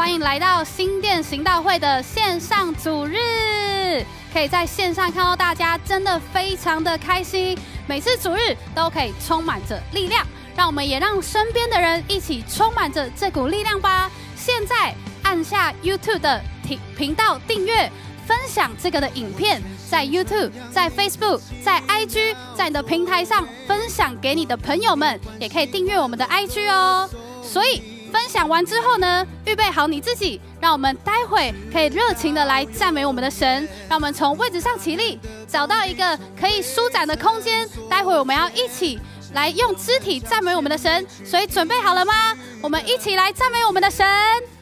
欢迎来到新店行道会的线上主日，可以在线上看到大家，真的非常的开心。每次主日都可以充满着力量，让我们也让身边的人一起充满着这股力量吧。现在按下 YouTube 的频频道订阅，分享这个的影片，在 YouTube、在 Facebook、在 IG，在你的平台上分享给你的朋友们，也可以订阅我们的 IG 哦。所以分享完之后呢，预备好你自己，让我们待会可以热情的来赞美我们的神。让我们从位置上起立，找到一个可以舒展的空间。待会我们要一起来用肢体赞美我们的神。所以准备好了吗？我们一起来赞美我们的神。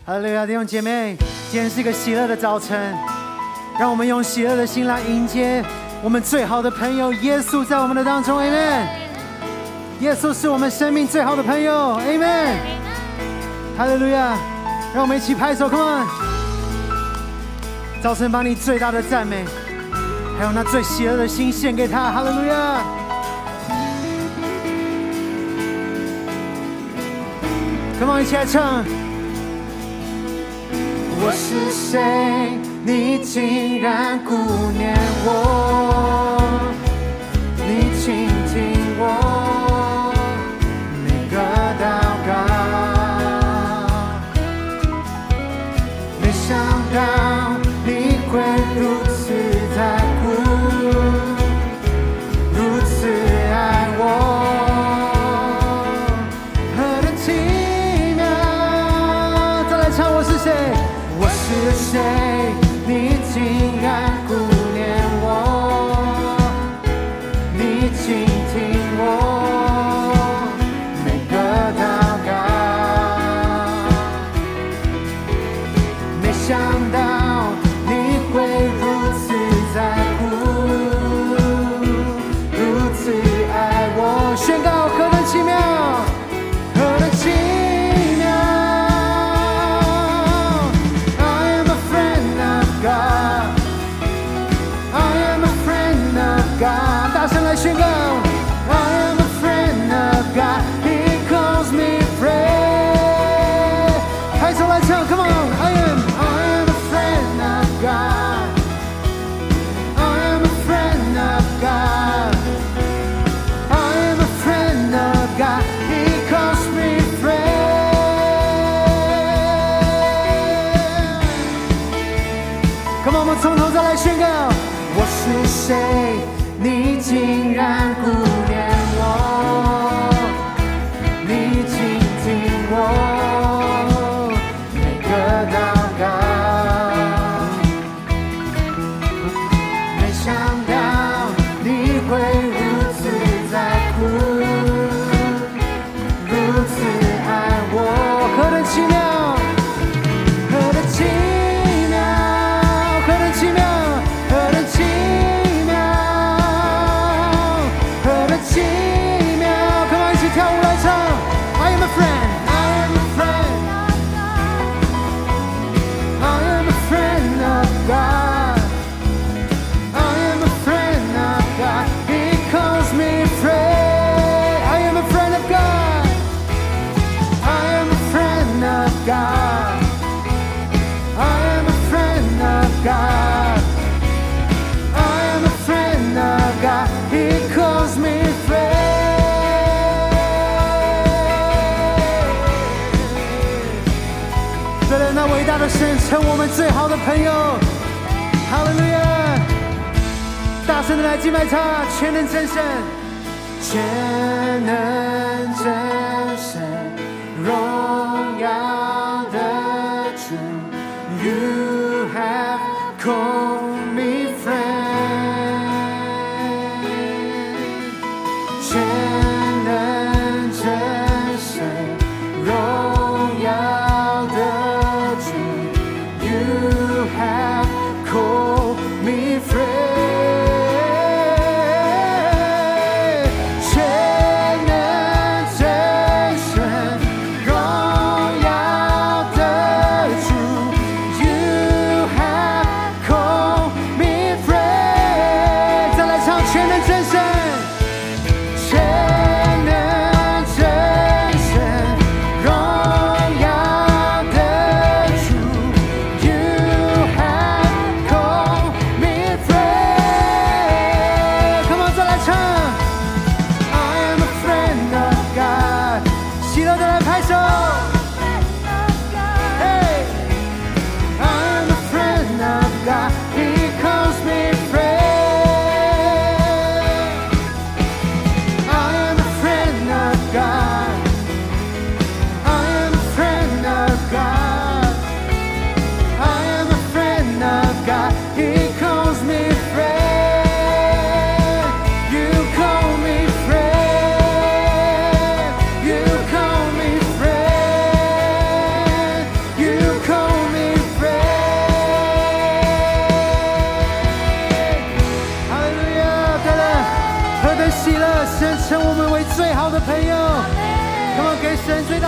哈利路亚，弟兄姐妹，今天是一个喜乐的早晨，让我们用喜乐的心来迎接我们最好的朋友耶稣在我们的当中，Amen。耶稣是我们生命最好的朋友，Amen。哈利路亚，让我们一起拍手，Come on。早晨把你最大的赞美，还有那最邪恶的心献给他，哈利路亚。Come on，一起来唱。我是谁？你竟然顾念我？你倾听我神成我们最好的朋友。哈利路亚！大声的来敬拜他，全能真神，全能真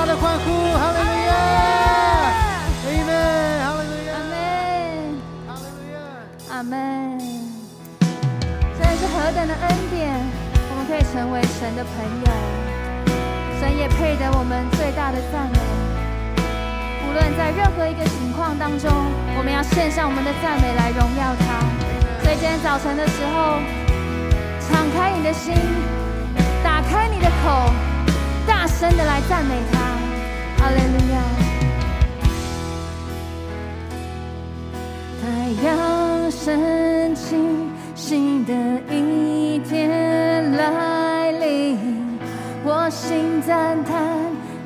他的欢呼，哈利路亚，阿门，哈利路亚，阿门，阿门。真在是何等的恩典，我们可以成为神的朋友，神也配得我们最大的赞美。无论在任何一个情况当中，我们要献上我们的赞美来荣耀他。所以今天早晨的时候，敞开你的心，打开你的口，大声的来赞美他。阿雷利亚太阳升起新的一天来临我心赞叹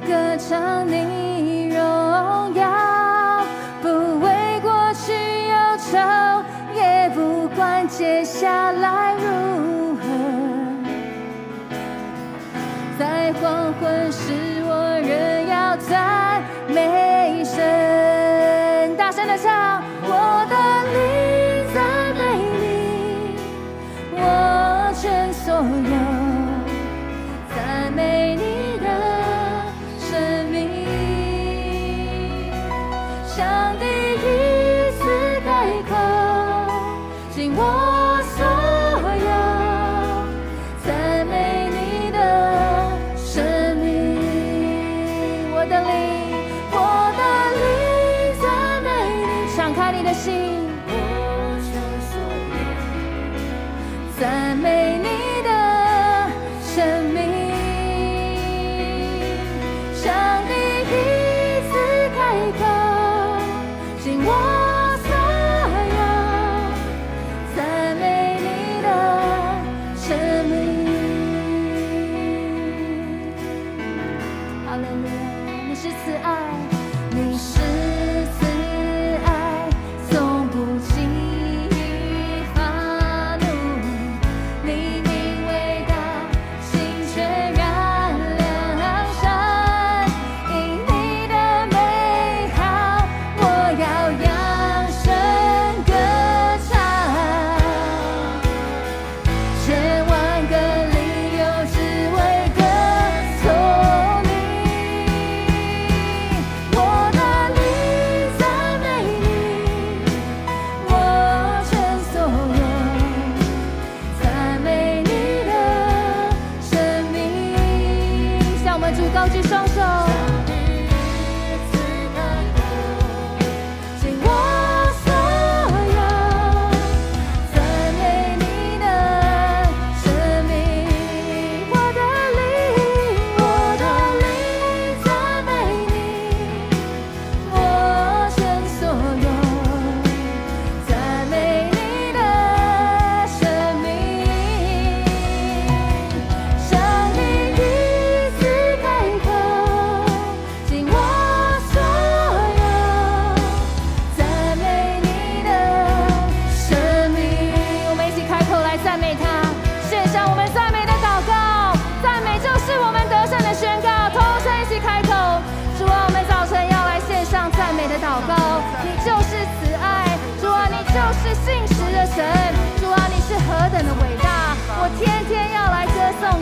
歌唱你荣耀不为过去忧愁也不管接下来如何。在黄昏时在。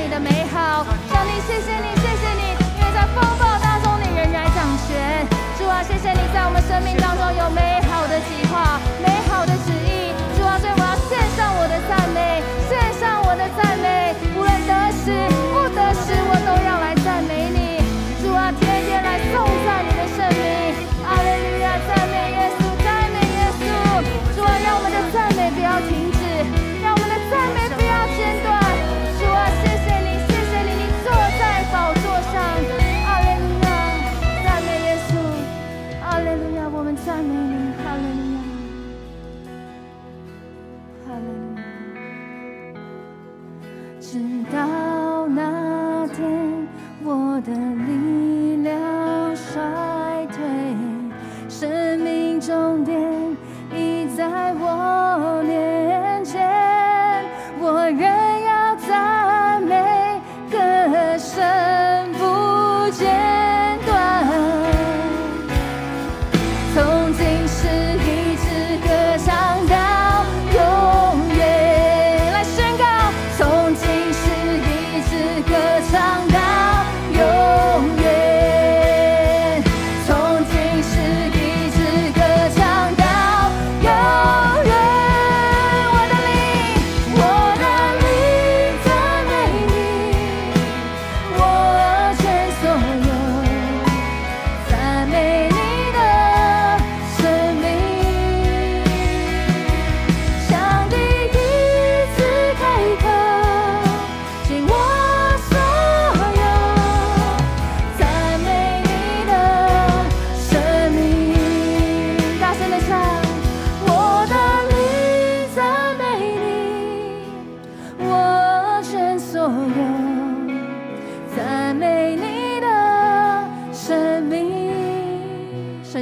你的美好，上帝，谢谢你，谢谢你，因为在风暴当中你仍然掌权。主啊，谢谢你在我们生命当中有美好的计划、美好的旨意。主啊，所以我要献上我的赞美，献上我的赞美。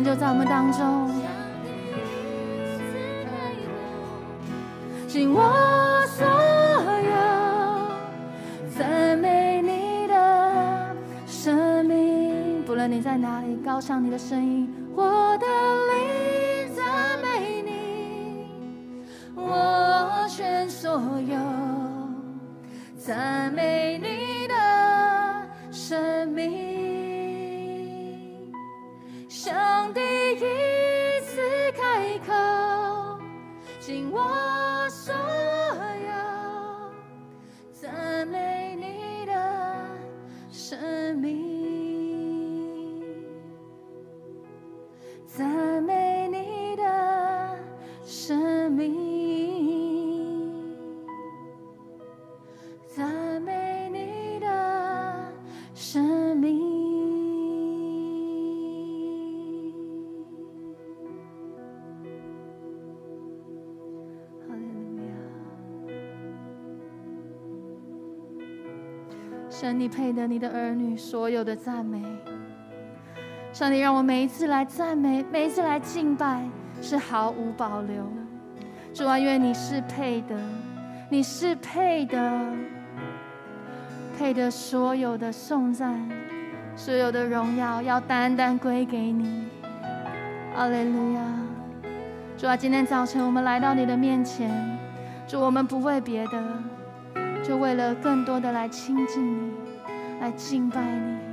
就在我们当中，尽我所有，赞美你的生命。不论你在哪里，高唱你的声音，我的灵赞美你，我全所有，赞你配得你的儿女所有的赞美。上帝，让我每一次来赞美，每一次来敬拜，是毫无保留。主啊，愿你是配的，你是配的，配得所有的颂赞，所有的荣耀，要单单归给你。哈利路亚！主啊，今天早晨我们来到你的面前，主，我们不为别的，就为了更多的来亲近你，来敬拜你。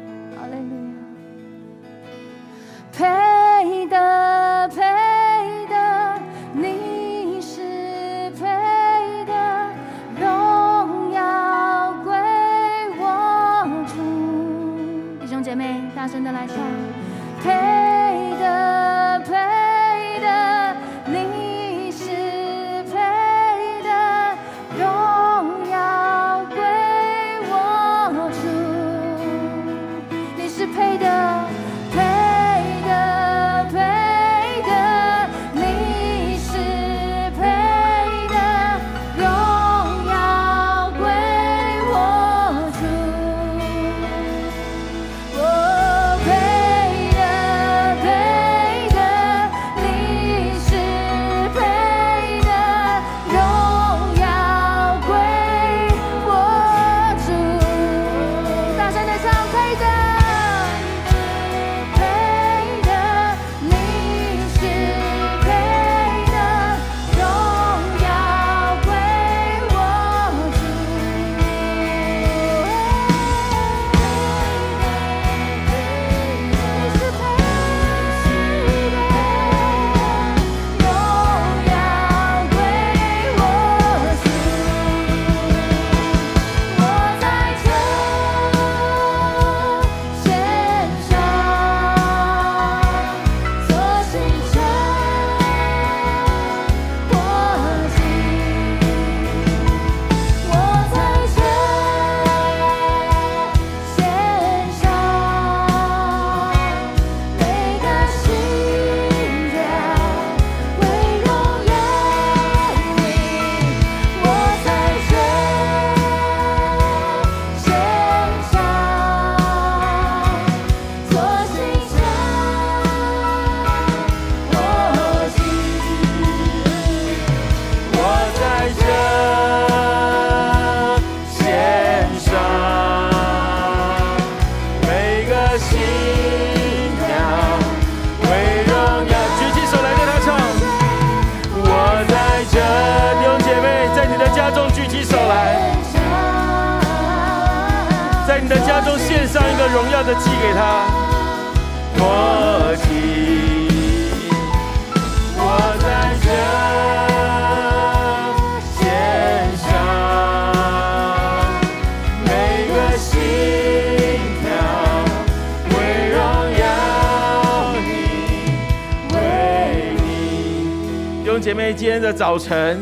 早晨，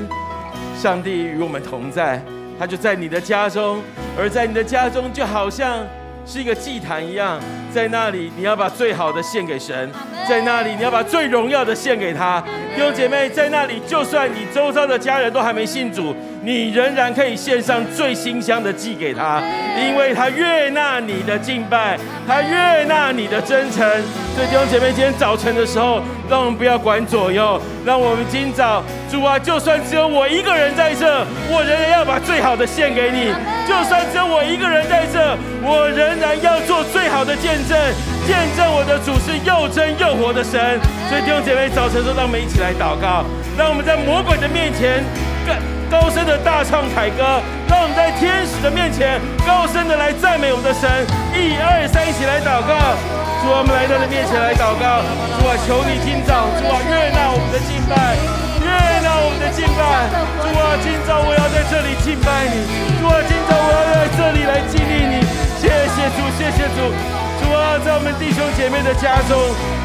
上帝与我们同在，他就在你的家中，而在你的家中，就好像是一个祭坛一样，在那里你要把最好的献给神，在那里你要把最荣耀的献给他。弟兄姐妹，在那里就算你周遭的家人都还没信主，你仍然可以献上最馨香的祭给他，因为他悦纳你的敬拜，他悦纳你的真诚。所以弟兄姐妹，今天早晨的时候，让我们不要管左右，让我们今早，主啊，就算只有我一个人在这，我仍然要把最好的献给你；就算只有我一个人在这，我仍然要做最好的见证，见证我的主是又真又活的神。所以弟兄姐妹，早晨都让我们一起来祷告，让我们在魔鬼的面前更高声的大唱凯歌，让我们在天使的面前高声的来赞美我们的神。一二三，一起来祷告。主啊，我们来到你面前来祷告。主啊，求你今早，主啊，悦纳我们的敬拜，悦纳我们的敬拜。主啊，今早我要在这里敬拜你。主啊，今早我要在这里来激励你。谢谢主，谢谢主。主啊，在我们弟兄姐妹的家中，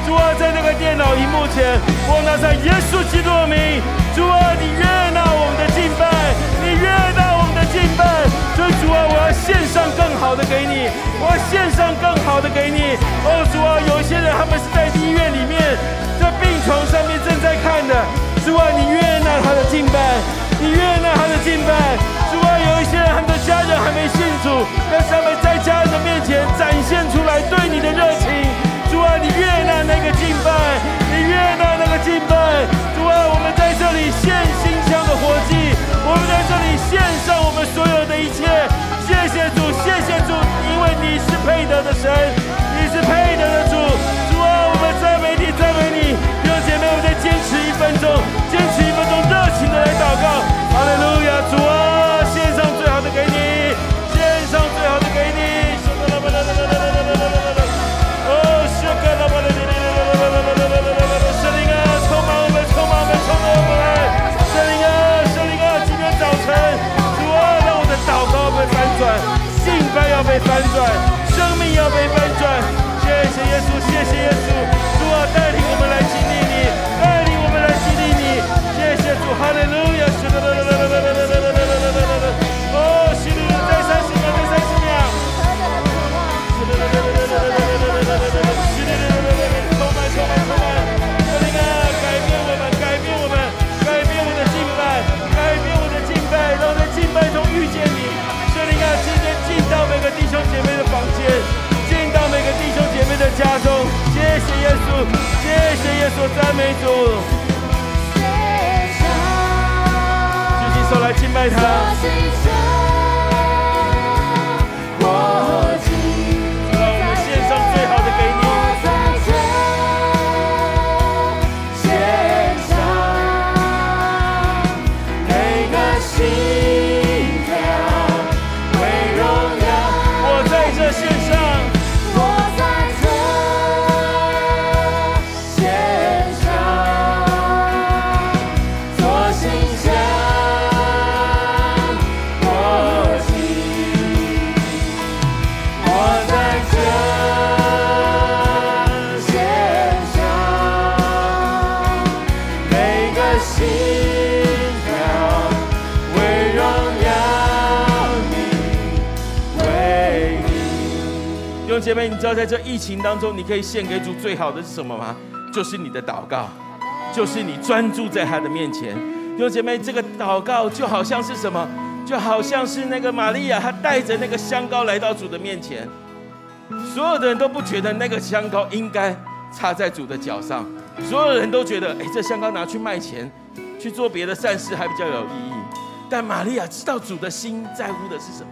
主啊，在那个电脑荧幕前，我拿上耶稣基督的名。主啊，你悦纳我们的敬拜，敬拜。所以主啊，我要献上更好的给你，我要献上更好的给你。哦，主啊，有一些人他们是在医院里面，在病床上面正在看的。主啊，你悦纳他的敬拜，你悦纳他的敬拜。主啊，有一些人他们的家人还没信主，但是他们在家人的面前展现出来对你的热情。主啊，你悦纳那个敬拜，你悦纳那个敬拜。主啊，我们在这里献心的火祭，我们在这里献上我们所有的一切。谢谢主，谢谢主，因为你是配得的神，你是配得的主。主啊，我们赞美你，赞美你。弟兄姐妹，我们再坚持一分钟，坚持一分钟，热情的来祷告。哈利路亚，主啊，翻转，生命要被翻转。谢谢耶稣，谢谢耶稣，耶稣，谢谢耶稣，赞美主。举起手来敬拜他。道在这疫情当中，你可以献给主最好的是什么吗？就是你的祷告。就是你专注在他的面前。弟兄姐妹，这个祷告就好像是什么？就好像是那个玛利亚，她带着那个香膏来到主的面前，所有的人都不觉得那个香膏应该插在主的脚上，所有人都觉得，哎，这香膏拿去卖钱，去做别的善事还比较有意义。但玛利亚知道主的心在乎的是什么，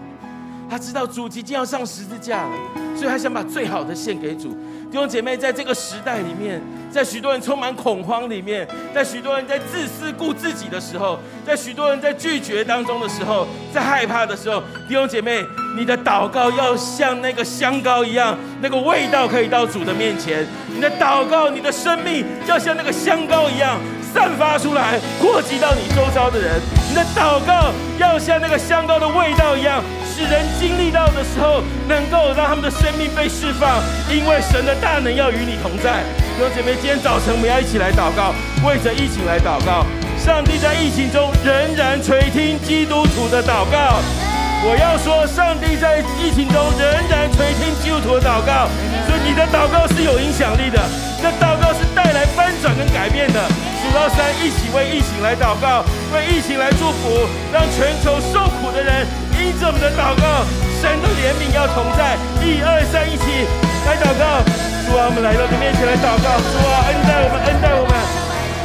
他知道主即将要上十字架了，所以他想把最好的献给主。弟兄姐妹，在这个时代里面，在许多人充满恐慌里面，在许多人在自私顾自己的时候，在许多人在拒绝当中的时候，在害怕的时候，弟兄姐妹，你的祷告要像那个香膏一样，那个味道可以到主的面前。你的祷告，你的生命要像那个香膏一样散发出来，扩及到你周遭的人。你的祷告要像那个香膏的味道一样。使人经历到的时候，能够让他们的生命被释放，因为神的大能要与你同在。弟兄姐妹，今天早晨我们要一起来祷告，为着疫情来祷告。上帝在疫情中仍然垂听基督徒的祷告，我要说，上帝在疫情中仍然垂听基督徒的祷告，所以你的祷告是有影响力的，这祷告是带来翻转跟改变的。数到三，一起为疫情来祷告，为疫情来祝福，让全球受苦的人因着我们的祷告，神的怜悯要同在。一二三，一起来祷告。主啊，我们来到你面前来祷告。主啊，恩待我们，恩待我们。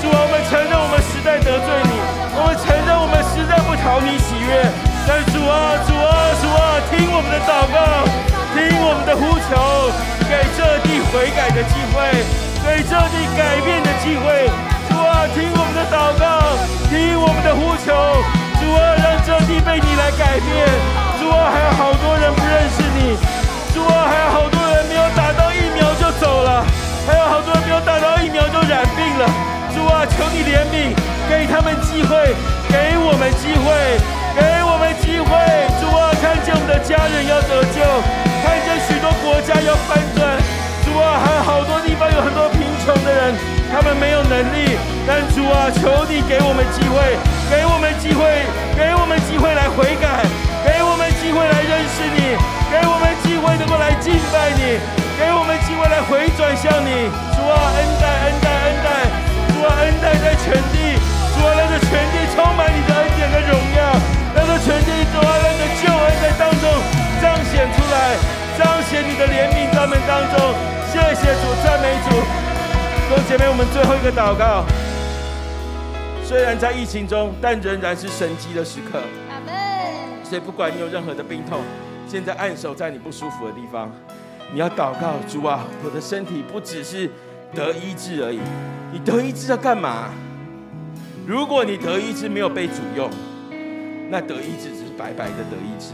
主啊，我们承认我们实在得罪你，我们承认我们实在不讨你喜悦。但主啊，主啊，主啊，听我们的祷告，听我们的呼求，给这地悔改的机会，给这地改变的机会。听我们的祷告，听我们的呼求。主啊，让这地被你来改变。主啊，还有好多人不认识你。主啊，还有好多人没有打到疫苗就走了，还有好多人没有打到疫苗就染病了。主啊，求你怜悯，给他们机会，给我们机会，给我们机会。主啊，看见我们的家人要得救，看见许多国家要翻转。主啊，还有好多地方有很多贫穷的人，他们没有能力。但主啊，求你给我们机会，给我们机会，给我们机会来悔改，给我们机会来认识你，给我们机会能够来敬拜你，给我们机会来回转向你。主啊，恩待，恩待，恩待。主啊，恩待在全地，主啊，让这全地充满你的恩典的荣耀，让这全地主啊，让这救恩在当中彰显出来，彰显你的怜悯在们当中。谢谢主，赞美主。弟兄姐妹，我们最后一个祷告。虽然在疫情中，但仍然是神迹的时刻。阿门。所以不管你有任何的病痛，现在按手在你不舒服的地方，你要祷告主啊，我的身体不只是。得医治而已，你得医治要干嘛？如果你得医治没有被主用，那得医治只是白白的得医治。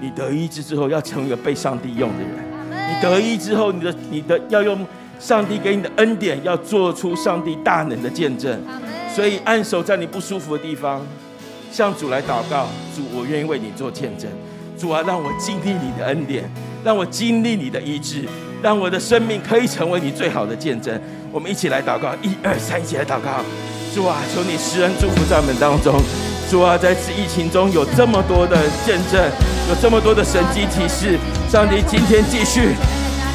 你得医治之后要成为一个被上帝用的人。你得医之后，你的你的要用上帝给你的恩典，要做出上帝大能的见证。所以按手在你不舒服的地方，向主来祷告。主，我愿意为你做见证。主啊，让我经历你的恩典，让我经历你的医治。让我的生命可以成为你最好的见证。我们一起来祷告，一二三，一起来祷告。主啊，求你施恩祝福在我们当中。主啊，在此疫情中有这么多的见证，有这么多的神迹启示。上帝今天继续，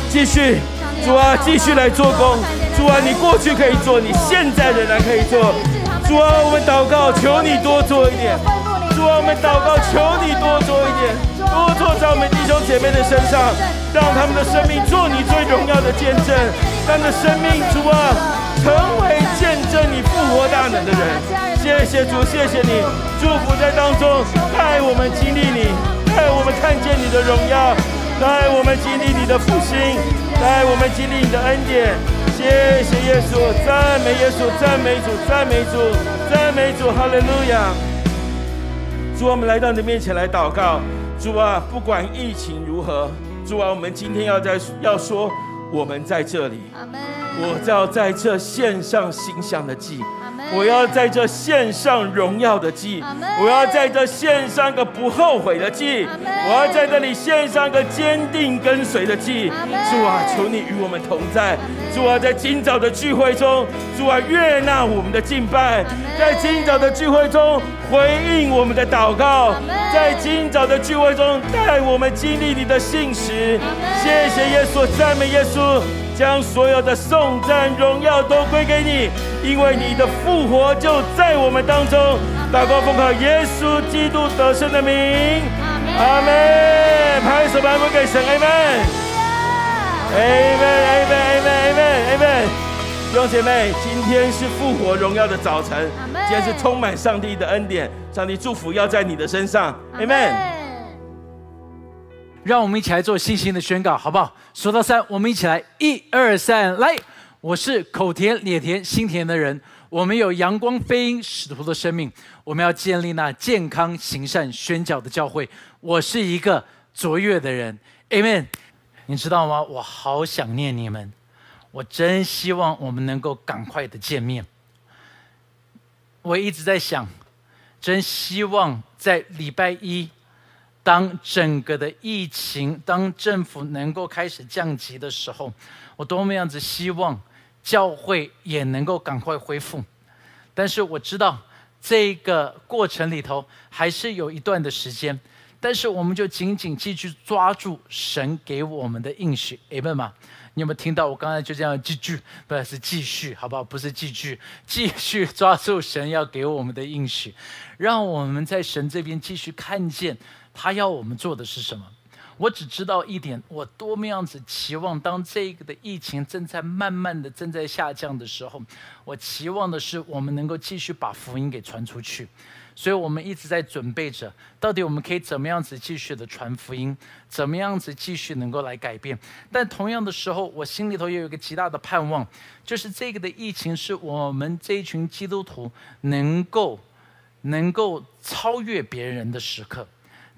继续，主啊，继续来做工。主啊，你过去可以做，你现在仍然可以做。主啊，我们祷告，求你多做一点。主啊，我们祷告，求你多做一点，多做在我们弟兄姐妹的身上。让他们的生命做你最荣耀的见证，让的生命主啊，成为见证你复活大能的人。谢谢主，谢谢你，祝福在当中，带我们经历你，带我们看见你的荣耀，带我们经历你的复兴，带我们经历你的恩典。谢谢耶稣，赞美耶稣，赞美主，赞美主，赞美主，哈利路亚。主，我们来到你的面前来祷告，主啊，不管疫情如何。主啊，我们今天要在要说，我们在这里。我要在这献上馨香的祭。我要在这献上荣耀的祭。我要在这献上个不后悔的祭。我要在这里献上个坚定跟随的祭。主啊，求你与我们同在。主啊，在今早的聚会中，主啊，悦纳我们的敬拜。在今早的聚会中。回应我们的祷告，在今早的聚会中带我们经历你的信实。谢谢耶稣，赞美耶稣，将所有的颂赞荣耀都归给你，因为你的复活就在我们当中。祷告奉靠耶稣基督得胜的名，阿门。拍手拍不给神，阿门。阿门，阿门，阿门，阿门，阿门。弟兄姐妹，今天是复活荣耀的早晨，今天是充满上帝的恩典，上帝祝福要在你的身上，阿门。让我们一起来做信心的宣告，好不好？数到三，我们一起来，一二三，来！我是口甜、脸甜、心甜的人，我们有阳光、飞鹰、使徒的生命，我们要建立那健康、行善、宣教的教会。我是一个卓越的人，amen。你知道吗？我好想念你们。我真希望我们能够赶快的见面。我一直在想，真希望在礼拜一，当整个的疫情，当政府能够开始降级的时候，我多么样子希望教会也能够赶快恢复。但是我知道这个过程里头还是有一段的时间。但是我们就紧紧继续抓住神给我们的应许，阿门吗？你有没有听到我刚才就这样继续，不是继续，好不好？不是继续，继续抓住神要给我们的应许，让我们在神这边继续看见他要我们做的是什么。我只知道一点，我多么样子期望，当这个的疫情正在慢慢的正在下降的时候，我期望的是我们能够继续把福音给传出去。所以我们一直在准备着，到底我们可以怎么样子继续的传福音，怎么样子继续能够来改变。但同样的时候，我心里头也有一个极大的盼望，就是这个的疫情是我们这一群基督徒能够能够超越别人的时刻。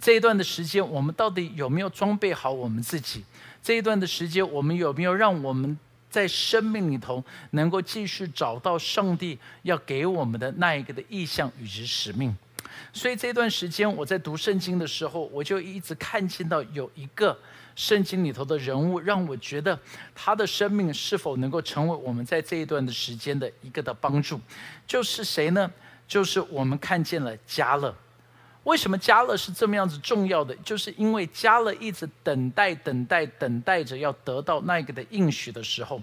这一段的时间，我们到底有没有装备好我们自己？这一段的时间，我们有没有让我们在生命里头能够继续找到上帝要给我们的那一个的意向与之使命？所以这段时间我在读圣经的时候，我就一直看见到有一个圣经里头的人物，让我觉得他的生命是否能够成为我们在这一段的时间的一个的帮助？就是谁呢？就是我们看见了加勒。为什么加勒是这么样子重要的？就是因为加勒一直等待、等待、等待着要得到那个的应许的时候，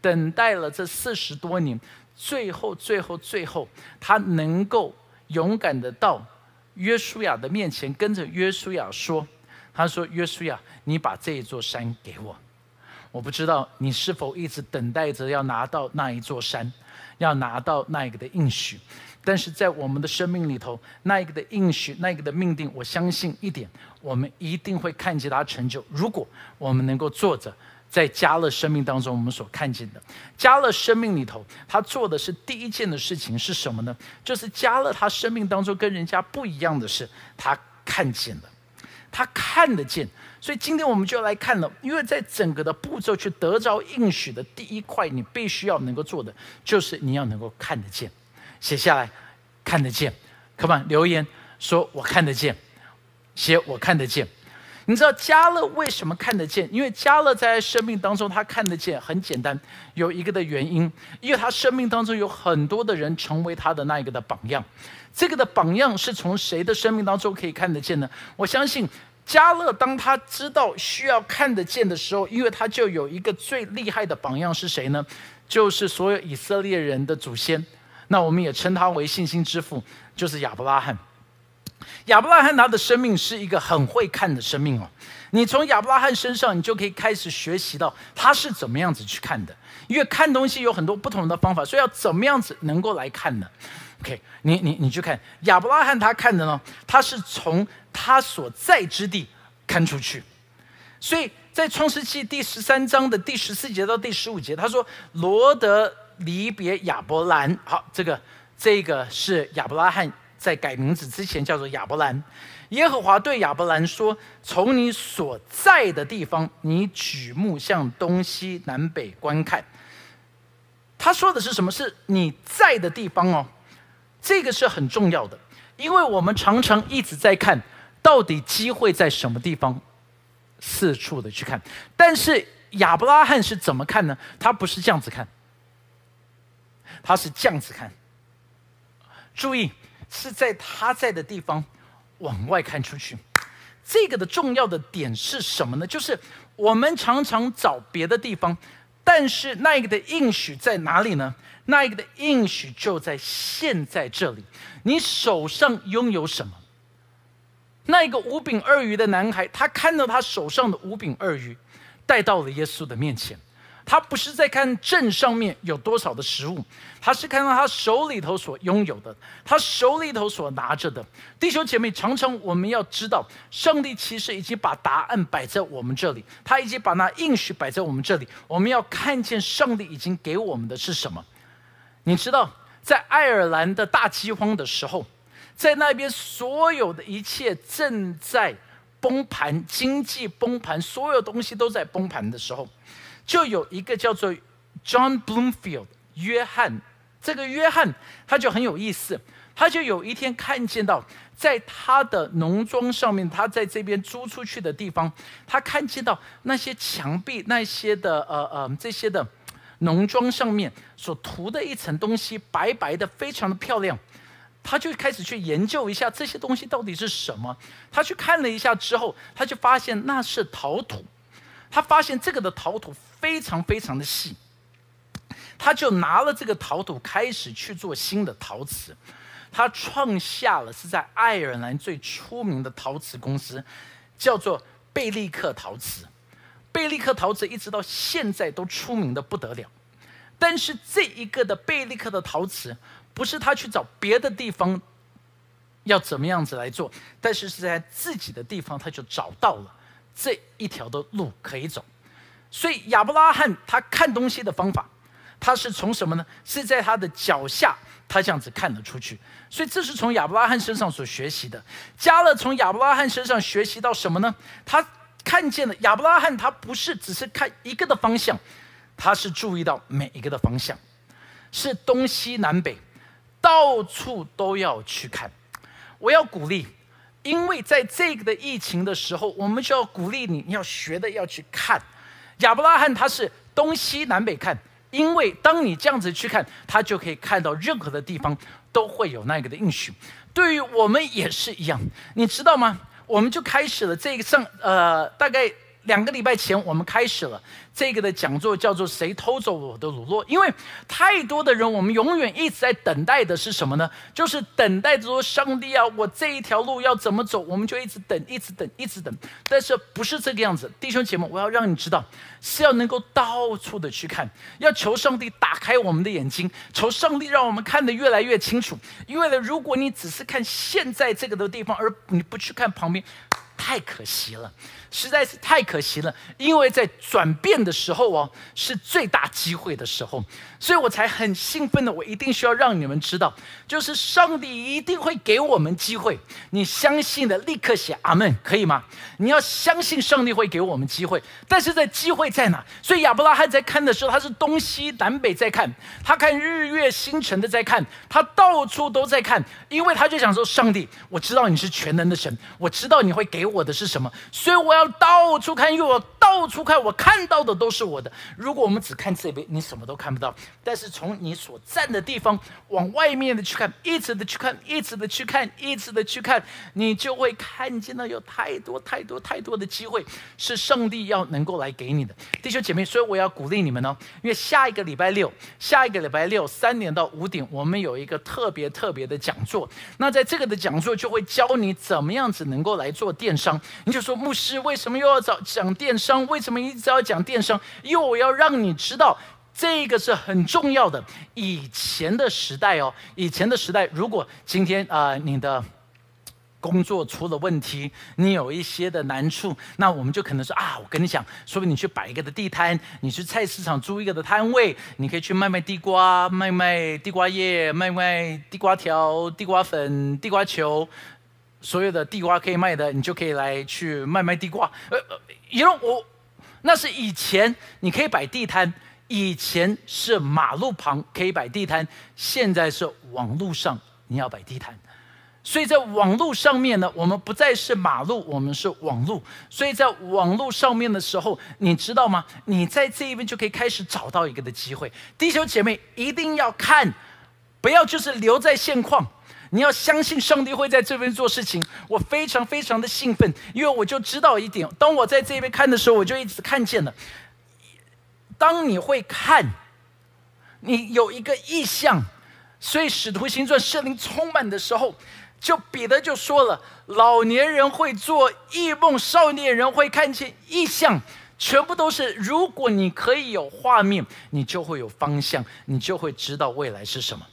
等待了这四十多年，最后、最后、最后，他能够勇敢的到约书亚的面前，跟着约书亚说：“他说，约书亚，你把这一座山给我。我不知道你是否一直等待着要拿到那一座山，要拿到那一个的应许。”但是在我们的生命里头，那一个的应许，那一个的命定，我相信一点，我们一定会看见他成就。如果我们能够做着在加勒生命当中我们所看见的，加勒生命里头，他做的是第一件的事情是什么呢？就是加勒他生命当中跟人家不一样的是，他看见了，他看得见。所以今天我们就要来看了，因为在整个的步骤去得着应许的第一块，你必须要能够做的，就是你要能够看得见。写下来，看得见，Come on，留言说我看得见，写我看得见。你知道加勒为什么看得见？因为加勒在生命当中他看得见，很简单，有一个的原因，因为他生命当中有很多的人成为他的那一个的榜样。这个的榜样是从谁的生命当中可以看得见呢？我相信加勒当他知道需要看得见的时候，因为他就有一个最厉害的榜样是谁呢？就是所有以色列人的祖先。那我们也称他为信心之父，就是亚伯拉罕。亚伯拉罕他的生命是一个很会看的生命哦。你从亚伯拉罕身上，你就可以开始学习到他是怎么样子去看的。因为看东西有很多不同的方法，所以要怎么样子能够来看呢？OK，你你你去看亚伯拉罕他看的呢？他是从他所在之地看出去。所以在创世纪第十三章的第十四节到第十五节，他说罗德。离别亚伯兰，好，这个这个是亚伯拉罕在改名字之前叫做亚伯兰。耶和华对亚伯兰说：“从你所在的地方，你举目向东西南北观看。”他说的是什么？是你在的地方哦，这个是很重要的，因为我们常常一直在看到底机会在什么地方，四处的去看。但是亚伯拉罕是怎么看呢？他不是这样子看。他是这样子看，注意是在他在的地方往外看出去，这个的重要的点是什么呢？就是我们常常找别的地方，但是那一个的应许在哪里呢？那一个的应许就在现在这里，你手上拥有什么？那一个五饼二鱼的男孩，他看到他手上的五饼二鱼，带到了耶稣的面前。他不是在看镇上面有多少的食物，他是看到他手里头所拥有的，他手里头所拿着的。弟兄姐妹，常常我们要知道，上帝其实已经把答案摆在我们这里，他已经把那应许摆在我们这里。我们要看见上帝已经给我们的是什么？你知道，在爱尔兰的大饥荒的时候，在那边所有的一切正在崩盘，经济崩盘，所有东西都在崩盘的时候。就有一个叫做 John Bloomfield 约翰，这个约翰他就很有意思，他就有一天看见到，在他的农庄上面，他在这边租出去的地方，他看见到那些墙壁那些的呃呃这些的农庄上面所涂的一层东西，白白的，非常的漂亮。他就开始去研究一下这些东西到底是什么。他去看了一下之后，他就发现那是陶土。他发现这个的陶土非常非常的细，他就拿了这个陶土开始去做新的陶瓷。他创下了是在爱尔兰最出名的陶瓷公司，叫做贝利克陶瓷。贝利克陶瓷一直到现在都出名的不得了。但是这一个的贝利克的陶瓷，不是他去找别的地方要怎么样子来做，但是是在自己的地方他就找到了这一条的路可以走。所以亚伯拉罕他看东西的方法，他是从什么呢？是在他的脚下，他这样子看得出去。所以这是从亚伯拉罕身上所学习的。加勒从亚伯拉罕身上学习到什么呢？他看见了亚伯拉罕，他不是只是看一个的方向。他是注意到每一个的方向，是东西南北，到处都要去看。我要鼓励，因为在这个的疫情的时候，我们就要鼓励你，要学的要去看。亚伯拉罕他是东西南北看，因为当你这样子去看，他就可以看到任何的地方都会有那个的应许。对于我们也是一样，你知道吗？我们就开始了这个上呃，大概。两个礼拜前，我们开始了这个的讲座，叫做“谁偷走我的乳酪”。因为太多的人，我们永远一直在等待的是什么呢？就是等待着说：“上帝啊，我这一条路要怎么走？”我们就一直等，一直等，一直等。但是不是这个样子，弟兄姐妹，我要让你知道，是要能够到处的去看，要求上帝打开我们的眼睛，求上帝让我们看得越来越清楚。因为呢，如果你只是看现在这个的地方，而你不去看旁边，太可惜了。实在是太可惜了，因为在转变的时候哦，是最大机会的时候，所以我才很兴奋的。我一定需要让你们知道，就是上帝一定会给我们机会。你相信的，立刻写阿门，可以吗？你要相信上帝会给我们机会，但是在机会在哪？所以亚伯拉罕在看的时候，他是东西南北在看，他看日月星辰的在看，他到处都在看，因为他就想说：上帝，我知道你是全能的神，我知道你会给我的是什么，所以我要。要到处看，因为我到处看，我看到的都是我的。如果我们只看这边，你什么都看不到。但是从你所站的地方往外面的去看，一直的去看，一直的去看，一直的去看，你就会看见了有太多太多太多的机会是上帝要能够来给你的，弟兄姐妹。所以我要鼓励你们呢，因为下一个礼拜六，下一个礼拜六三点到五点，我们有一个特别特别的讲座。那在这个的讲座就会教你怎么样子能够来做电商。你就说牧师为什么又要找讲电商？为什么一直要讲电商？因为我要让你知道，这个是很重要的。以前的时代哦，以前的时代，如果今天啊你的工作出了问题，你有一些的难处，那我们就可能说啊，我跟你讲，说不定你去摆一个的地摊，你去菜市场租一个的摊位，你可以去卖卖地瓜，卖卖地瓜叶，卖卖地瓜条、地瓜粉、地瓜球。所有的地瓜可以卖的，你就可以来去卖卖地瓜。呃，因为我那是以前你可以摆地摊，以前是马路旁可以摆地摊，现在是网络上你要摆地摊。所以在网络上面呢，我们不再是马路，我们是网络。所以在网络上面的时候，你知道吗？你在这一边就可以开始找到一个的机会。弟兄姐妹一定要看，不要就是留在现况。你要相信上帝会在这边做事情，我非常非常的兴奋，因为我就知道一点，当我在这边看的时候，我就一直看见了。当你会看，你有一个意向，所以使徒行传圣灵充满的时候，就彼得就说了：老年人会做异梦，少年人会看见意象，全部都是。如果你可以有画面，你就会有方向，你就会知道未来是什么。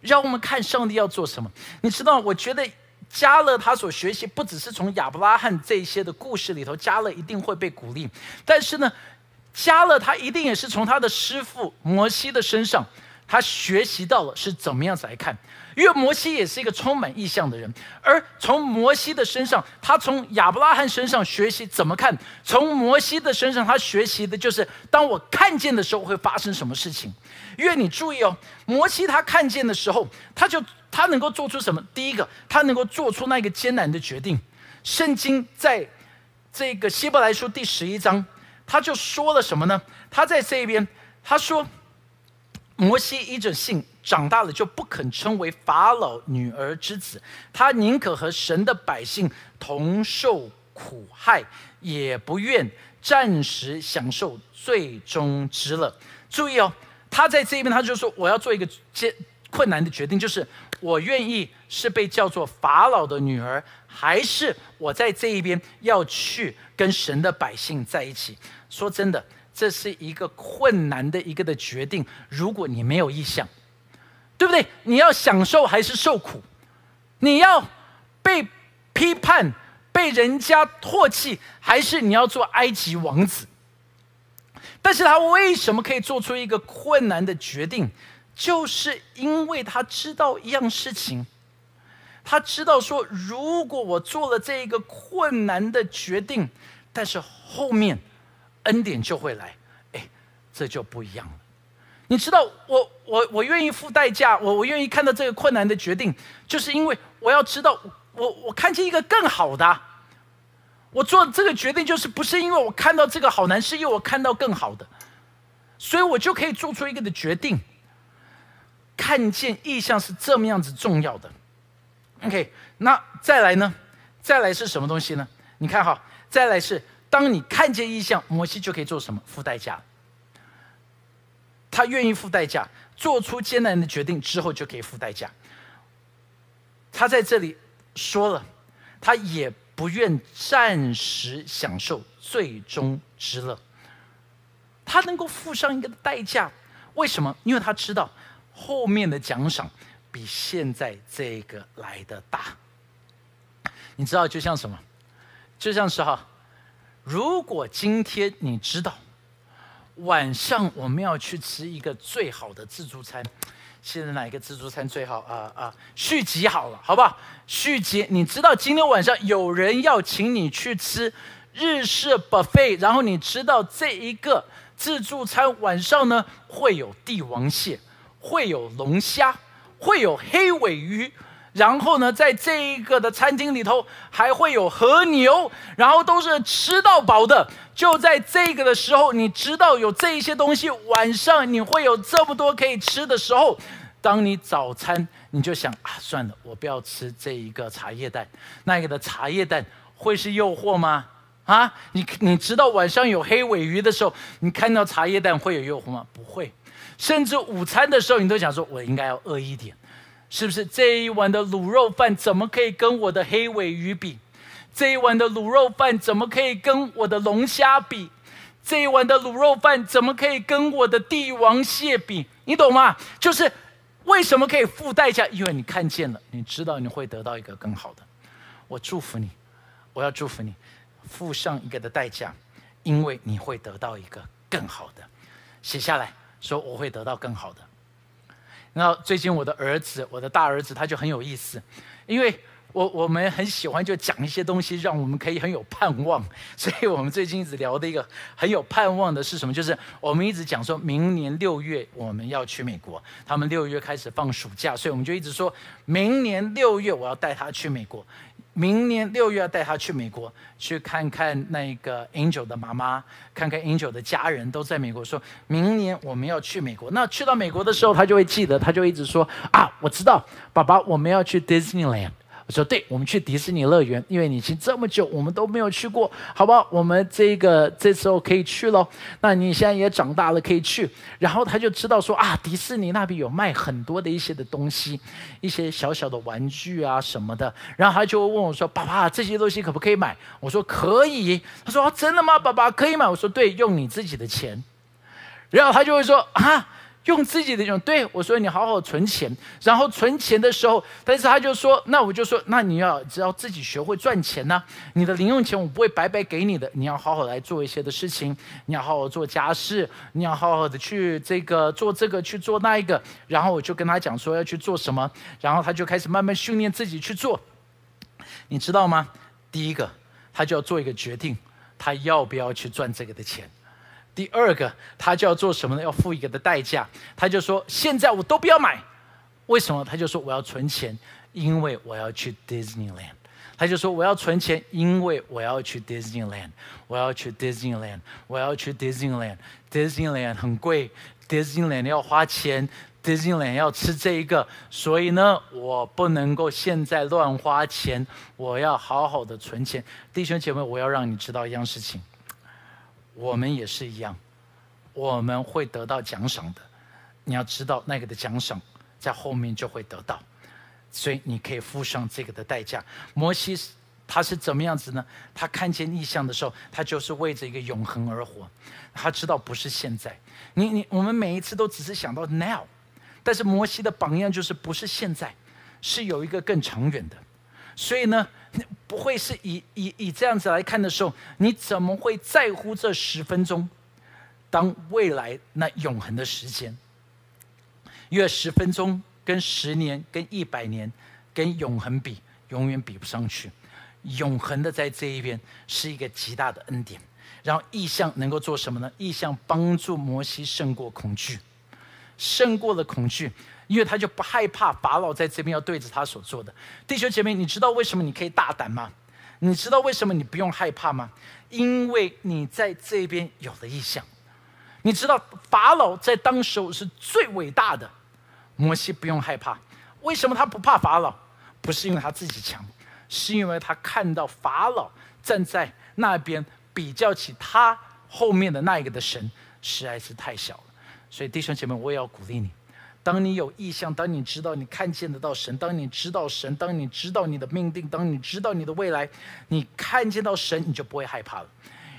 让我们看上帝要做什么。你知道，我觉得加勒他所学习不只是从亚伯拉罕这些的故事里头，加勒一定会被鼓励。但是呢，加勒他一定也是从他的师傅摩西的身上，他学习到了是怎么样子来看。因为摩西也是一个充满意象的人，而从摩西的身上，他从亚伯拉罕身上学习怎么看。从摩西的身上，他学习的就是当我看见的时候会发生什么事情。因为你注意哦，摩西他看见的时候，他就他能够做出什么？第一个，他能够做出那个艰难的决定。圣经在这个希伯来书第十一章，他就说了什么呢？他在这一边，他说。摩西依着信长大了，就不肯称为法老女儿之子，他宁可和神的百姓同受苦害，也不愿暂时享受最终之乐。注意哦，他在这一边他就说：“我要做一个艰困难的决定，就是我愿意是被叫做法老的女儿，还是我在这一边要去跟神的百姓在一起。”说真的。这是一个困难的一个的决定。如果你没有意向，对不对？你要享受还是受苦？你要被批判、被人家唾弃，还是你要做埃及王子？但是他为什么可以做出一个困难的决定？就是因为他知道一样事情，他知道说，如果我做了这一个困难的决定，但是后面。恩典就会来，哎，这就不一样了。你知道，我我我愿意付代价，我我愿意看到这个困难的决定，就是因为我要知道，我我看见一个更好的。我做这个决定，就是不是因为我看到这个好难，是因为我看到更好的，所以我就可以做出一个的决定。看见意向是这么样子重要的。OK，那再来呢？再来是什么东西呢？你看哈，再来是。当你看见意向，摩西就可以做什么？付代价。他愿意付代价，做出艰难的决定之后，就可以付代价。他在这里说了，他也不愿暂时享受最终之乐。他能够付上一个代价，为什么？因为他知道后面的奖赏比现在这个来的大。你知道，就像什么？就像是哈。如果今天你知道晚上我们要去吃一个最好的自助餐，现在哪一个自助餐最好啊啊？续集好了，好不好？续集，你知道今天晚上有人要请你去吃日式 buffet，然后你知道这一个自助餐晚上呢会有帝王蟹，会有龙虾，会有黑尾鱼。然后呢，在这一个的餐厅里头还会有和牛，然后都是吃到饱的。就在这个的时候，你知道有这一些东西，晚上你会有这么多可以吃的时候，当你早餐你就想啊，算了，我不要吃这一个茶叶蛋，那个的茶叶蛋会是诱惑吗？啊，你你知道晚上有黑尾鱼的时候，你看到茶叶蛋会有诱惑吗？不会，甚至午餐的时候，你都想说，我应该要饿一点。是不是这一碗的卤肉饭怎么可以跟我的黑尾鱼比？这一碗的卤肉饭怎么可以跟我的龙虾比？这一碗的卤肉饭怎么可以跟我的帝王蟹比？你懂吗？就是为什么可以付代价？因为你看见了，你知道你会得到一个更好的。我祝福你，我要祝福你，付上一个的代价，因为你会得到一个更好的。写下来说，我会得到更好的。然后最近我的儿子，我的大儿子他就很有意思，因为我我们很喜欢就讲一些东西，让我们可以很有盼望。所以我们最近一直聊的一个很有盼望的是什么？就是我们一直讲说明年六月我们要去美国，他们六月开始放暑假，所以我们就一直说明年六月我要带他去美国。明年六月要带他去美国，去看看那个 Angel 的妈妈，看看 Angel 的家人都在美国。说明年我们要去美国，那去到美国的时候，他就会记得，他就一直说啊，我知道，爸爸，我们要去 Disneyland。说对，我们去迪士尼乐园，因为你已经这么久，我们都没有去过，好不好？我们这个这时候可以去喽。那你现在也长大了，可以去。然后他就知道说啊，迪士尼那边有卖很多的一些的东西，一些小小的玩具啊什么的。然后他就问我说：“爸爸，这些东西可不可以买？”我说：“可以。”他说：“真的吗，爸爸？可以买？”我说：“对，用你自己的钱。”然后他就会说：“啊。”用自己的种对我说：“你好好存钱，然后存钱的时候，但是他就说，那我就说，那你要只要自己学会赚钱呢，你的零用钱我不会白白给你的，你要好好来做一些的事情，你要好好做家事，你要好好的去这个做这个去做那一个，然后我就跟他讲说要去做什么，然后他就开始慢慢训练自己去做，你知道吗？第一个，他就要做一个决定，他要不要去赚这个的钱。”第二个，他就要做什么呢？要付一个的代价。他就说：“现在我都不要买，为什么？”他就说：“我要存钱，因为我要去 Disneyland。”他就说：“我要存钱，因为我要去 Disneyland。我要去 Disneyland。我要去 Disneyland。Disneyland 很贵 Disneyland 要花钱，Disneyland 要吃这一个，所以呢，我不能够现在乱花钱，我要好好的存钱。弟兄姐妹，我要让你知道一样事情，我们也是一样，我们会得到奖赏的。你要知道，那个的奖赏在后面就会得到，所以你可以付上这个的代价。摩西他是怎么样子呢？他看见异象的时候，他就是为着一个永恒而活。他知道不是现在，你你我们每一次都只是想到 now，但是摩西的榜样就是不是现在，是有一个更长远的。所以呢，不会是以以以这样子来看的时候，你怎么会在乎这十分钟？当未来那永恒的时间，因为十分钟跟十年、跟一百年、跟永恒比，永远比不上去。永恒的在这一边是一个极大的恩典。然后意象能够做什么呢？意象帮助摩西胜过恐惧，胜过了恐惧，因为他就不害怕法老在这边要对着他所做的。弟兄姐妹，你知道为什么你可以大胆吗？你知道为什么你不用害怕吗？因为你在这边有了意象。你知道法老在当时是最伟大的，摩西不用害怕。为什么他不怕法老？不是因为他自己强，是因为他看到法老站在那边。比较起他后面的那一个的神，实在是太小了。所以弟兄姐妹，我也要鼓励你：当你有意向，当你知道你看见得到神，当你知道神，当你知道你的命定，当你知道你的未来，你看见到神，你就不会害怕了。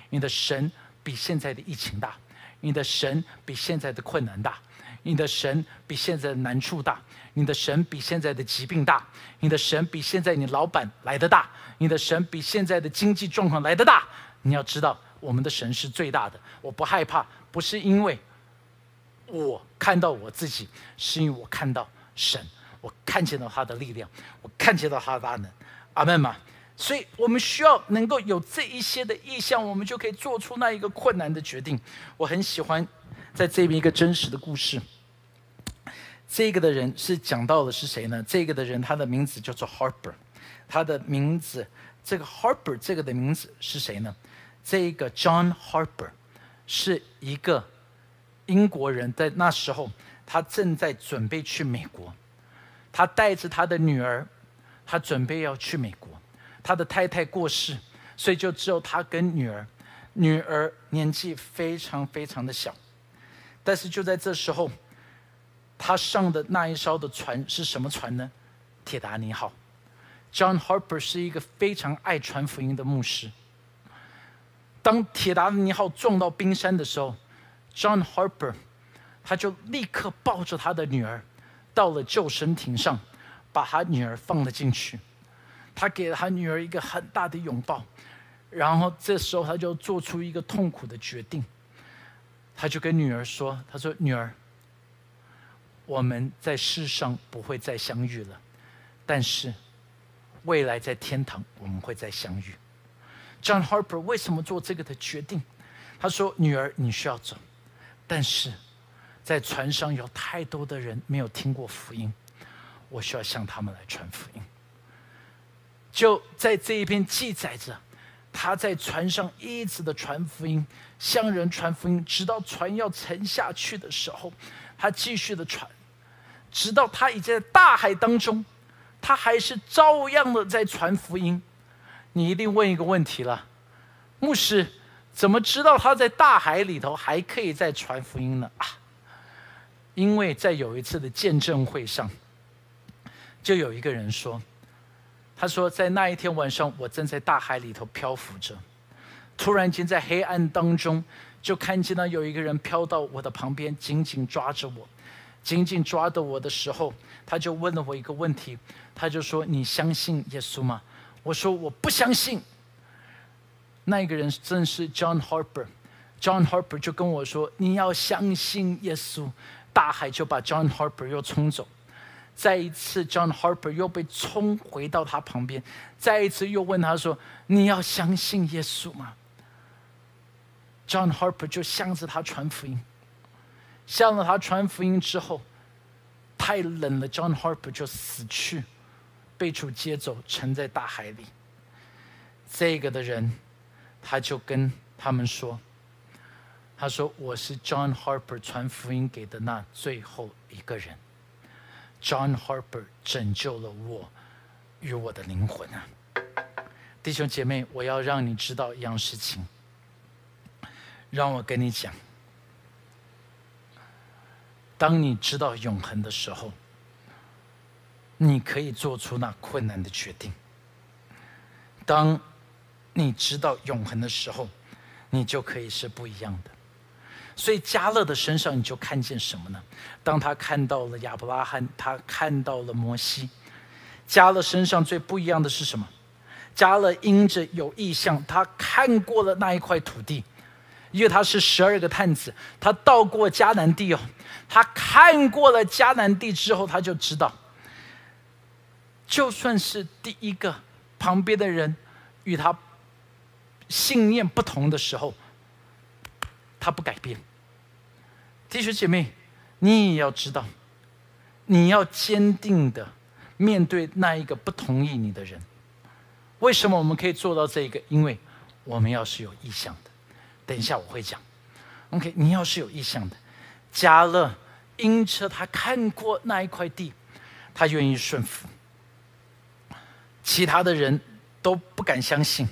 你的神比现在的疫情大，你的神比现在的困难大，你的神比现在的难处大，你的神比现在的疾病大，你的神比现在你老板来的大，你的神比现在的经济状况来的大。你要知道，我们的神是最大的。我不害怕，不是因为我看到我自己，是因为我看到神，我看见到他的力量，我看见到他的大能。阿门吗？所以我们需要能够有这一些的意向，我们就可以做出那一个困难的决定。我很喜欢在这边一个真实的故事。这个的人是讲到的是谁呢？这个的人他的名字叫做 Harper，他的名字这个 Harper 这个的名字是谁呢？这个 John Harper 是一个英国人，在那时候他正在准备去美国，他带着他的女儿，他准备要去美国。他的太太过世，所以就只有他跟女儿。女儿年纪非常非常的小，但是就在这时候，他上的那一艘的船是什么船呢？铁达尼号。John Harper 是一个非常爱传福音的牧师。当铁达尼号撞到冰山的时候，John Harper，他就立刻抱着他的女儿，到了救生艇上，把他女儿放了进去。他给了他女儿一个很大的拥抱，然后这时候他就做出一个痛苦的决定。他就跟女儿说：“他说女儿，我们在世上不会再相遇了，但是未来在天堂我们会再相遇。” John Harper 为什么做这个的决定？他说：“女儿，你需要走，但是在船上有太多的人没有听过福音，我需要向他们来传福音。”就在这一篇记载着，他在船上一直的传福音，向人传福音，直到船要沉下去的时候，他继续的传，直到他已经在大海当中，他还是照样的在传福音。你一定问一个问题了，牧师怎么知道他在大海里头还可以再传福音呢？啊，因为在有一次的见证会上，就有一个人说，他说在那一天晚上，我正在大海里头漂浮着，突然间在黑暗当中，就看见了有一个人飘到我的旁边，紧紧抓着我，紧紧抓着我的时候，他就问了我一个问题，他就说：“你相信耶稣吗？”我说我不相信。那个人正是 John Harper，John Harper 就跟我说：“你要相信耶稣。”大海就把 John Harper 又冲走。再一次，John Harper 又被冲回到他旁边。再一次又问他说：“你要相信耶稣吗？”John Harper 就向着他传福音。向着他传福音之后，太冷了，John Harper 就死去。被主接走，沉在大海里。这个的人，他就跟他们说：“他说：“我是 John Harper 传福音给的那最后一个人。John Harper 拯救了我与我的灵魂啊！弟兄姐妹，我要让你知道一样事情。让我跟你讲，当你知道永恒的时候，你可以做出那困难的决定。当你知道永恒的时候，你就可以是不一样的。所以加勒的身上，你就看见什么呢？当他看到了亚伯拉罕，他看到了摩西。加勒身上最不一样的是什么？加勒因着有意向，他看过了那一块土地，因为他是十二个探子，他到过迦南地哦。他看过了迦南地之后，他就知道，就算是第一个旁边的人与他信念不同的时候，他不改变。弟兄姐妹，你也要知道，你要坚定的面对那一个不同意你的人。为什么我们可以做到这一个？因为我们要是有意向的。等一下我会讲。OK，你要是有意向的，加勒因车他看过那一块地，他愿意顺服。其他的人都不敢相信。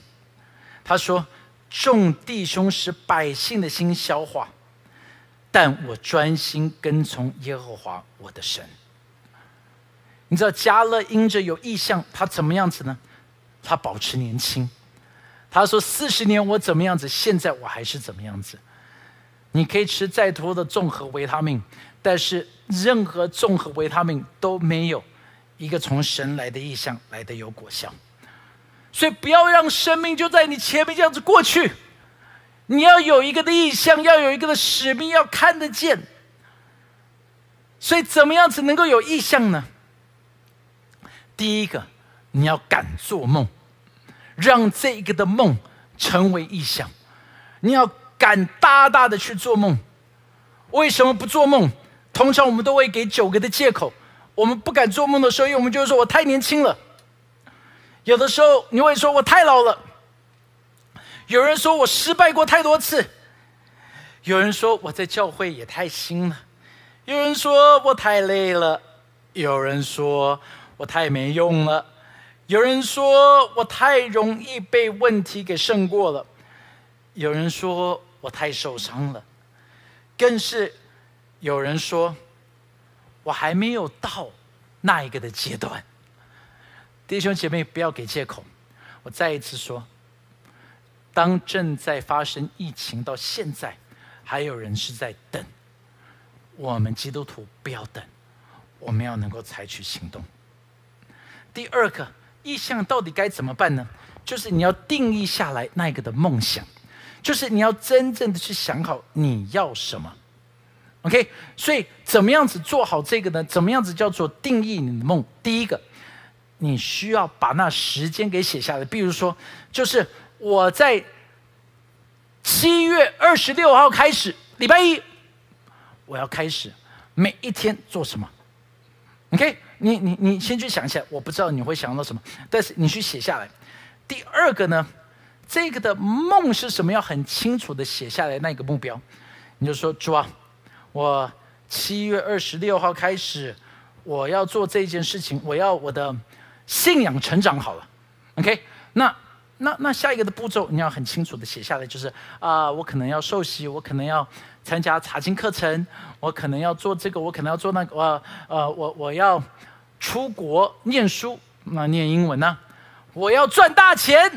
他说：“众弟兄使百姓的心消化。”但我专心跟从耶和华我的神。你知道加勒因着有意向，他怎么样子呢？他保持年轻。他说：“四十年我怎么样子，现在我还是怎么样子。”你可以吃再多的综合维他命，但是任何综合维他命都没有一个从神来的意向来的有果效。所以不要让生命就在你前面这样子过去。你要有一个的意向，要有一个的使命，要看得见。所以，怎么样子能够有意向呢？第一个，你要敢做梦，让这一个的梦成为意向。你要敢大大的去做梦。为什么不做梦？通常我们都会给九个的借口。我们不敢做梦的时候，因为我们就是说我太年轻了。有的时候你会说我太老了。有人说我失败过太多次，有人说我在教会也太新了，有人说我太累了，有人说我太没用了，有人说我太容易被问题给胜过了，有人说我太受伤了，更是有人说我还没有到那一个的阶段。弟兄姐妹，不要给借口，我再一次说。当正在发生疫情，到现在还有人是在等。我们基督徒不要等，我们要能够采取行动。第二个意向到底该怎么办呢？就是你要定义下来那个的梦想，就是你要真正的去想好你要什么。OK，所以怎么样子做好这个呢？怎么样子叫做定义你的梦？第一个，你需要把那时间给写下来，比如说，就是。我在七月二十六号开始，礼拜一，我要开始每一天做什么？OK，你你你先去想一下，我不知道你会想到什么，但是你去写下来。第二个呢，这个的梦是什么？要很清楚的写下来那个目标。你就说主啊，我七月二十六号开始，我要做这件事情，我要我的信仰成长好了。OK，那。那那下一个的步骤你要很清楚的写下来，就是啊，我可能要受洗，我可能要参加查经课程，我可能要做这个，我可能要做那个，呃呃，我我要出国念书，那念英文呢？我要赚大钱，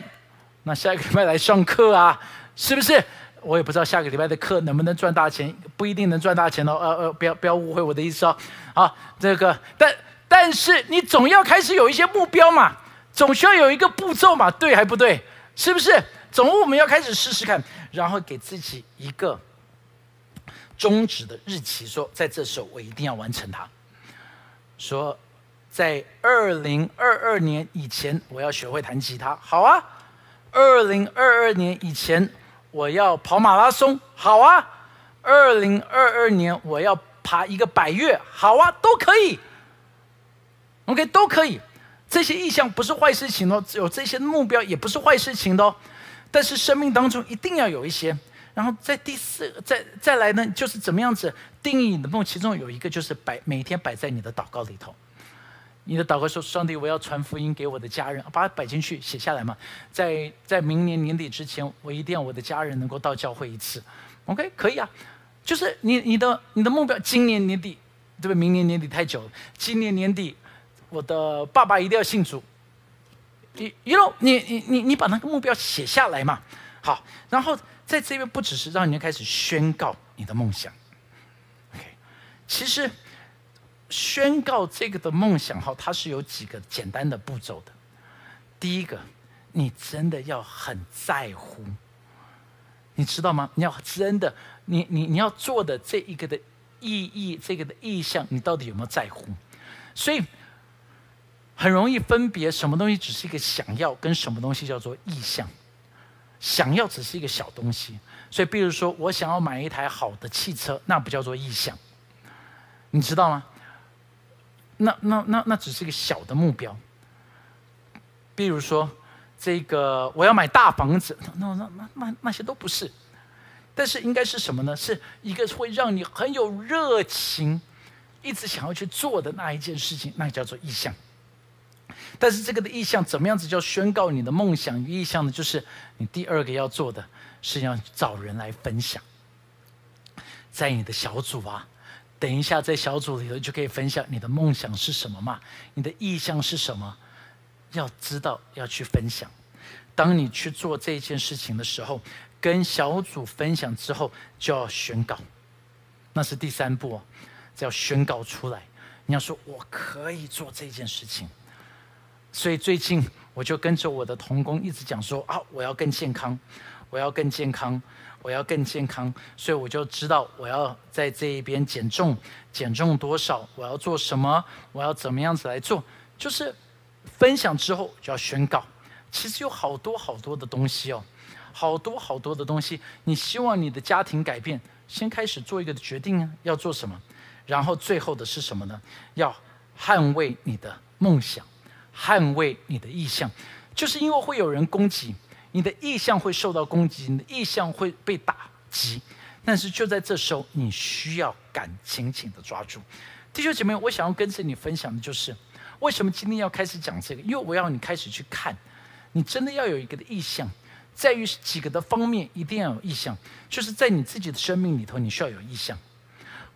那下一个礼拜来上课啊，是不是？我也不知道下个礼拜的课能不能赚大钱，不一定能赚大钱哦，呃呃，不要不要误会我的意思哦。好，这个，但但是你总要开始有一些目标嘛。总需要有一个步骤嘛，对还不对？是不是？总我们要开始试试看，然后给自己一个终止的日期，说在这时候我一定要完成它。说在二零二二年以前我要学会弹吉他，好啊。二零二二年以前我要跑马拉松，好啊。二零二二年我要爬一个百越，好啊，都可以。OK，都可以。这些意向不是坏事情哦，只有这些目标也不是坏事情的哦。但是生命当中一定要有一些然后在第四，再再来呢，就是怎么样子定义你的梦？其中有一个就是摆每天摆在你的祷告里头。你的祷告说：“上帝，我要传福音给我的家人，把它摆进去，写下来嘛。在在明年年底之前，我一定要我的家人能够到教会一次。OK，可以啊。就是你你的你的目标，今年年底，对不对？明年年底太久了。今年年底，我的爸爸一定要信主。你，you 你你你你把那个目标写下来嘛。好，然后。在这边不只是让你开始宣告你的梦想，OK，其实宣告这个的梦想哈，它是有几个简单的步骤的。第一个，你真的要很在乎，你知道吗？你要真的，你你你要做的这一个的意义，这个的意向，你到底有没有在乎？所以很容易分别什么东西只是一个想要，跟什么东西叫做意向。想要只是一个小东西，所以比如说我想要买一台好的汽车，那不叫做意向，你知道吗？那那那那只是一个小的目标。比如说这个我要买大房子，那那那那那些都不是，但是应该是什么呢？是一个会让你很有热情，一直想要去做的那一件事情，那叫做意向。但是这个的意向怎么样子叫宣告你的梦想与意向呢？就是你第二个要做的是要找人来分享，在你的小组啊，等一下在小组里头就可以分享你的梦想是什么嘛，你的意向是什么，要知道要去分享。当你去做这件事情的时候，跟小组分享之后就要宣告，那是第三步，要宣告出来。你要说我可以做这件事情。所以最近我就跟着我的童工一直讲说啊，我要更健康，我要更健康，我要更健康。所以我就知道我要在这一边减重，减重多少，我要做什么，我要怎么样子来做。就是分享之后就要宣告。其实有好多好多的东西哦，好多好多的东西。你希望你的家庭改变，先开始做一个决定啊，要做什么？然后最后的是什么呢？要捍卫你的梦想。捍卫你的意向，就是因为会有人攻击你的意向，会受到攻击，你的意向会被打击。但是就在这时候，你需要敢紧紧的抓住。弟兄姐妹，我想要跟着你分享的就是，为什么今天要开始讲这个？因为我要你开始去看，你真的要有一个的意向，在于几个的方面一定要有意向，就是在你自己的生命里头，你需要有意向。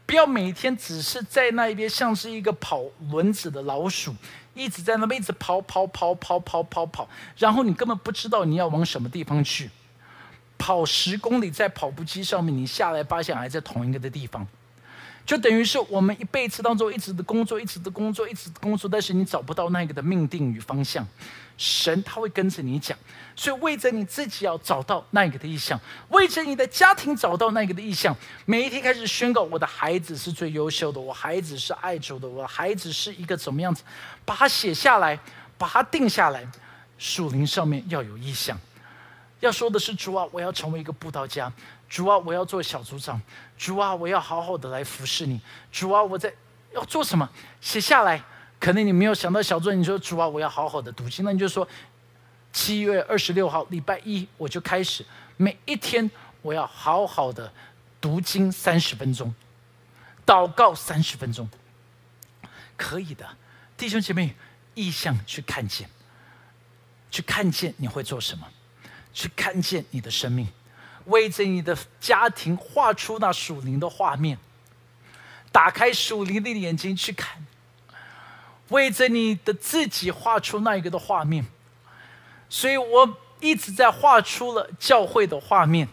不要每天只是在那一边，像是一个跑轮子的老鼠，一直在那边一直跑跑跑跑跑跑跑，然后你根本不知道你要往什么地方去。跑十公里在跑步机上面，你下来发现还在同一个的地方。就等于是我们一辈子当中一直的工作，一直的工作，一直的工作，但是你找不到那个的命定与方向。神他会跟着你讲，所以为着你自己要找到那个的意向，为着你的家庭找到那个的意向，每一天开始宣告：我的孩子是最优秀的，我孩子是爱主的，我孩子是一个怎么样子？把它写下来，把它定下来。树林上面要有意向，要说的是主啊，我要成为一个布道家。主啊，我要做小组长。主啊，我要好好的来服侍你。主啊，我在要做什么？写下来。可能你没有想到小组你说主啊，我要好好的读经。那你就说，七月二十六号礼拜一我就开始，每一天我要好好的读经三十分钟，祷告三十分钟。可以的，弟兄姐妹，意向去看见，去看见你会做什么，去看见你的生命。为着你的家庭画出那属灵的画面，打开属灵的眼睛去看，为着你的自己画出那一个的画面，所以我一直在画出了教会的画面。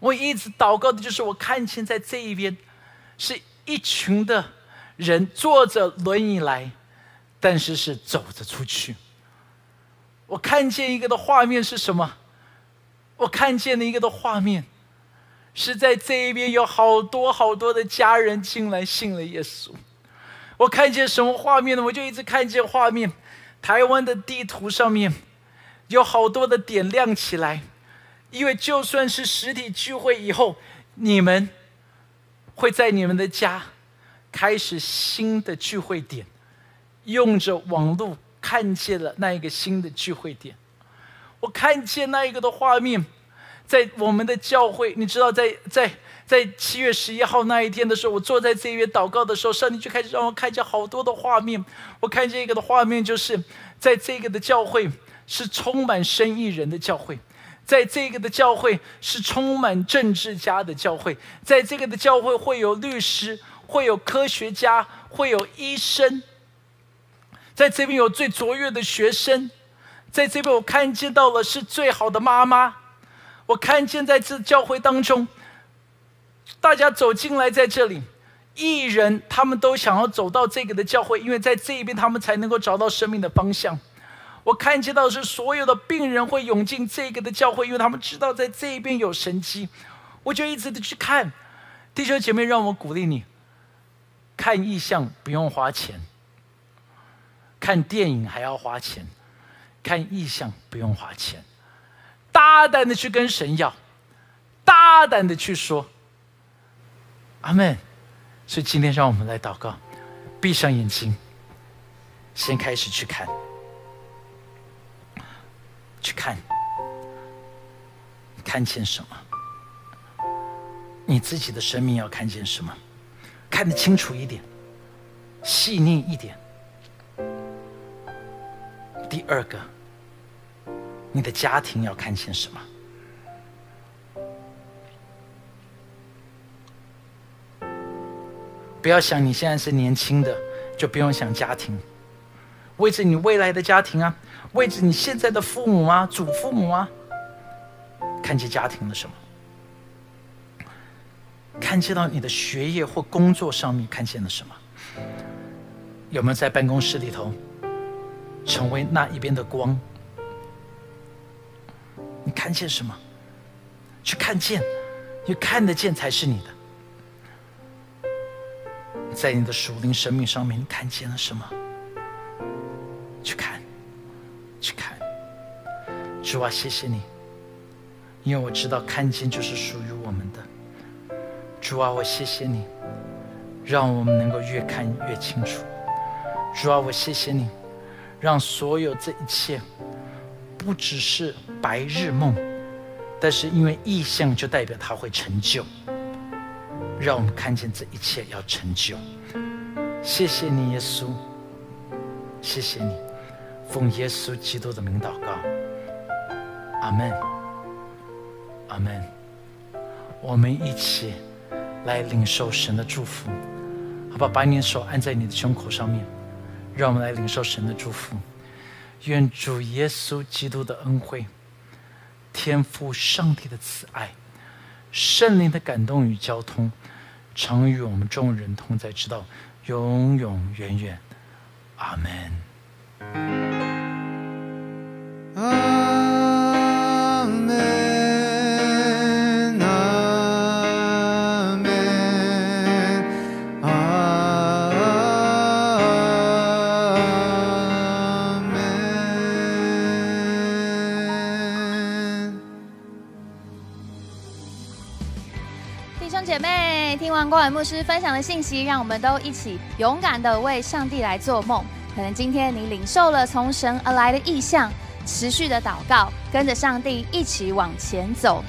我一直祷告的就是我看见在这一边，是一群的人坐着轮椅来，但是是走着出去。我看见一个的画面是什么？我看见了一个的画面，是在这一边有好多好多的家人进来信了耶稣。我看见什么画面呢？我就一直看见画面，台湾的地图上面有好多的点亮起来，因为就算是实体聚会以后，你们会在你们的家开始新的聚会点，用着网络看见了那一个新的聚会点。我看见那一个的画面，在我们的教会，你知道，在在在七月十一号那一天的时候，我坐在这边祷告的时候，上帝就开始让我看见好多的画面。我看见一个的画面，就是在这个的教会是充满生意人的教会，在这个的教会是充满政治家的教会，在这个的教会会有律师，会有科学家，会有医生，在这边有最卓越的学生，在这边我看见到了是最好的妈妈。我看见在这教会当中，大家走进来，在这里，艺人他们都想要走到这个的教会，因为在这一边他们才能够找到生命的方向。我看见到是所有的病人会涌进这个的教会，因为他们知道在这一边有神迹。我就一直的去看，弟兄姐妹，让我鼓励你，看意象不用花钱，看电影还要花钱，看意象不用花钱。大胆的去跟神要，大胆的去说，阿门。所以今天让我们来祷告，闭上眼睛，先开始去看，去看，看见什么？你自己的生命要看见什么？看得清楚一点，细腻一点。第二个。你的家庭要看见什么？不要想你现在是年轻的，就不用想家庭。为着你未来的家庭啊，为着你现在的父母啊、祖父母啊，看见家庭了什么？看见到你的学业或工作上面看见了什么？有没有在办公室里头成为那一边的光？你看见什么？去看见，因为看得见才是你的。在你的属灵生命上面，你看见了什么？去看，去看。主啊，谢谢你，因为我知道看见就是属于我们的。主啊，我谢谢你，让我们能够越看越清楚。主啊，我谢谢你，让所有这一切。不只是白日梦，但是因为意象就代表它会成就，让我们看见这一切要成就。谢谢你，耶稣，谢谢你，奉耶稣基督的名祷告，阿门，阿门。我们一起来领受神的祝福，好吧？把你的手按在你的胸口上面，让我们来领受神的祝福。愿主耶稣基督的恩惠、天父上帝的慈爱、圣灵的感动与交通，常与我们众人同在，直到永永远远。阿门。光伟牧师分享的信息，让我们都一起勇敢的为上帝来做梦。可能今天你领受了从神而来的意向，持续的祷告，跟着上帝一起往前走。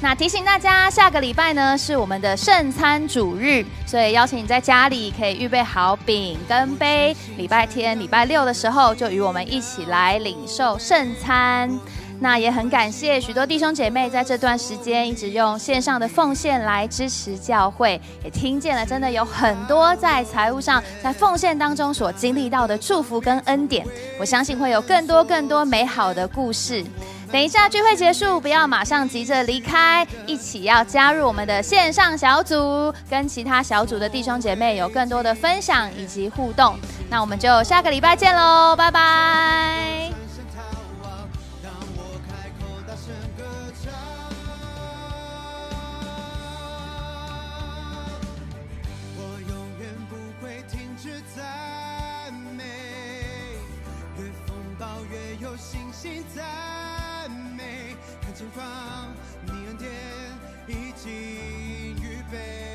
那提醒大家，下个礼拜呢是我们的圣餐主日，所以邀请你在家里可以预备好饼跟杯，礼拜天、礼拜六的时候就与我们一起来领受圣餐。那也很感谢许多弟兄姐妹在这段时间一直用线上的奉献来支持教会，也听见了真的有很多在财务上、在奉献当中所经历到的祝福跟恩典。我相信会有更多更多美好的故事。等一下聚会结束，不要马上急着离开，一起要加入我们的线上小组，跟其他小组的弟兄姐妹有更多的分享以及互动。那我们就下个礼拜见喽，拜拜。信心赞美，看前方，你恩典已经预备。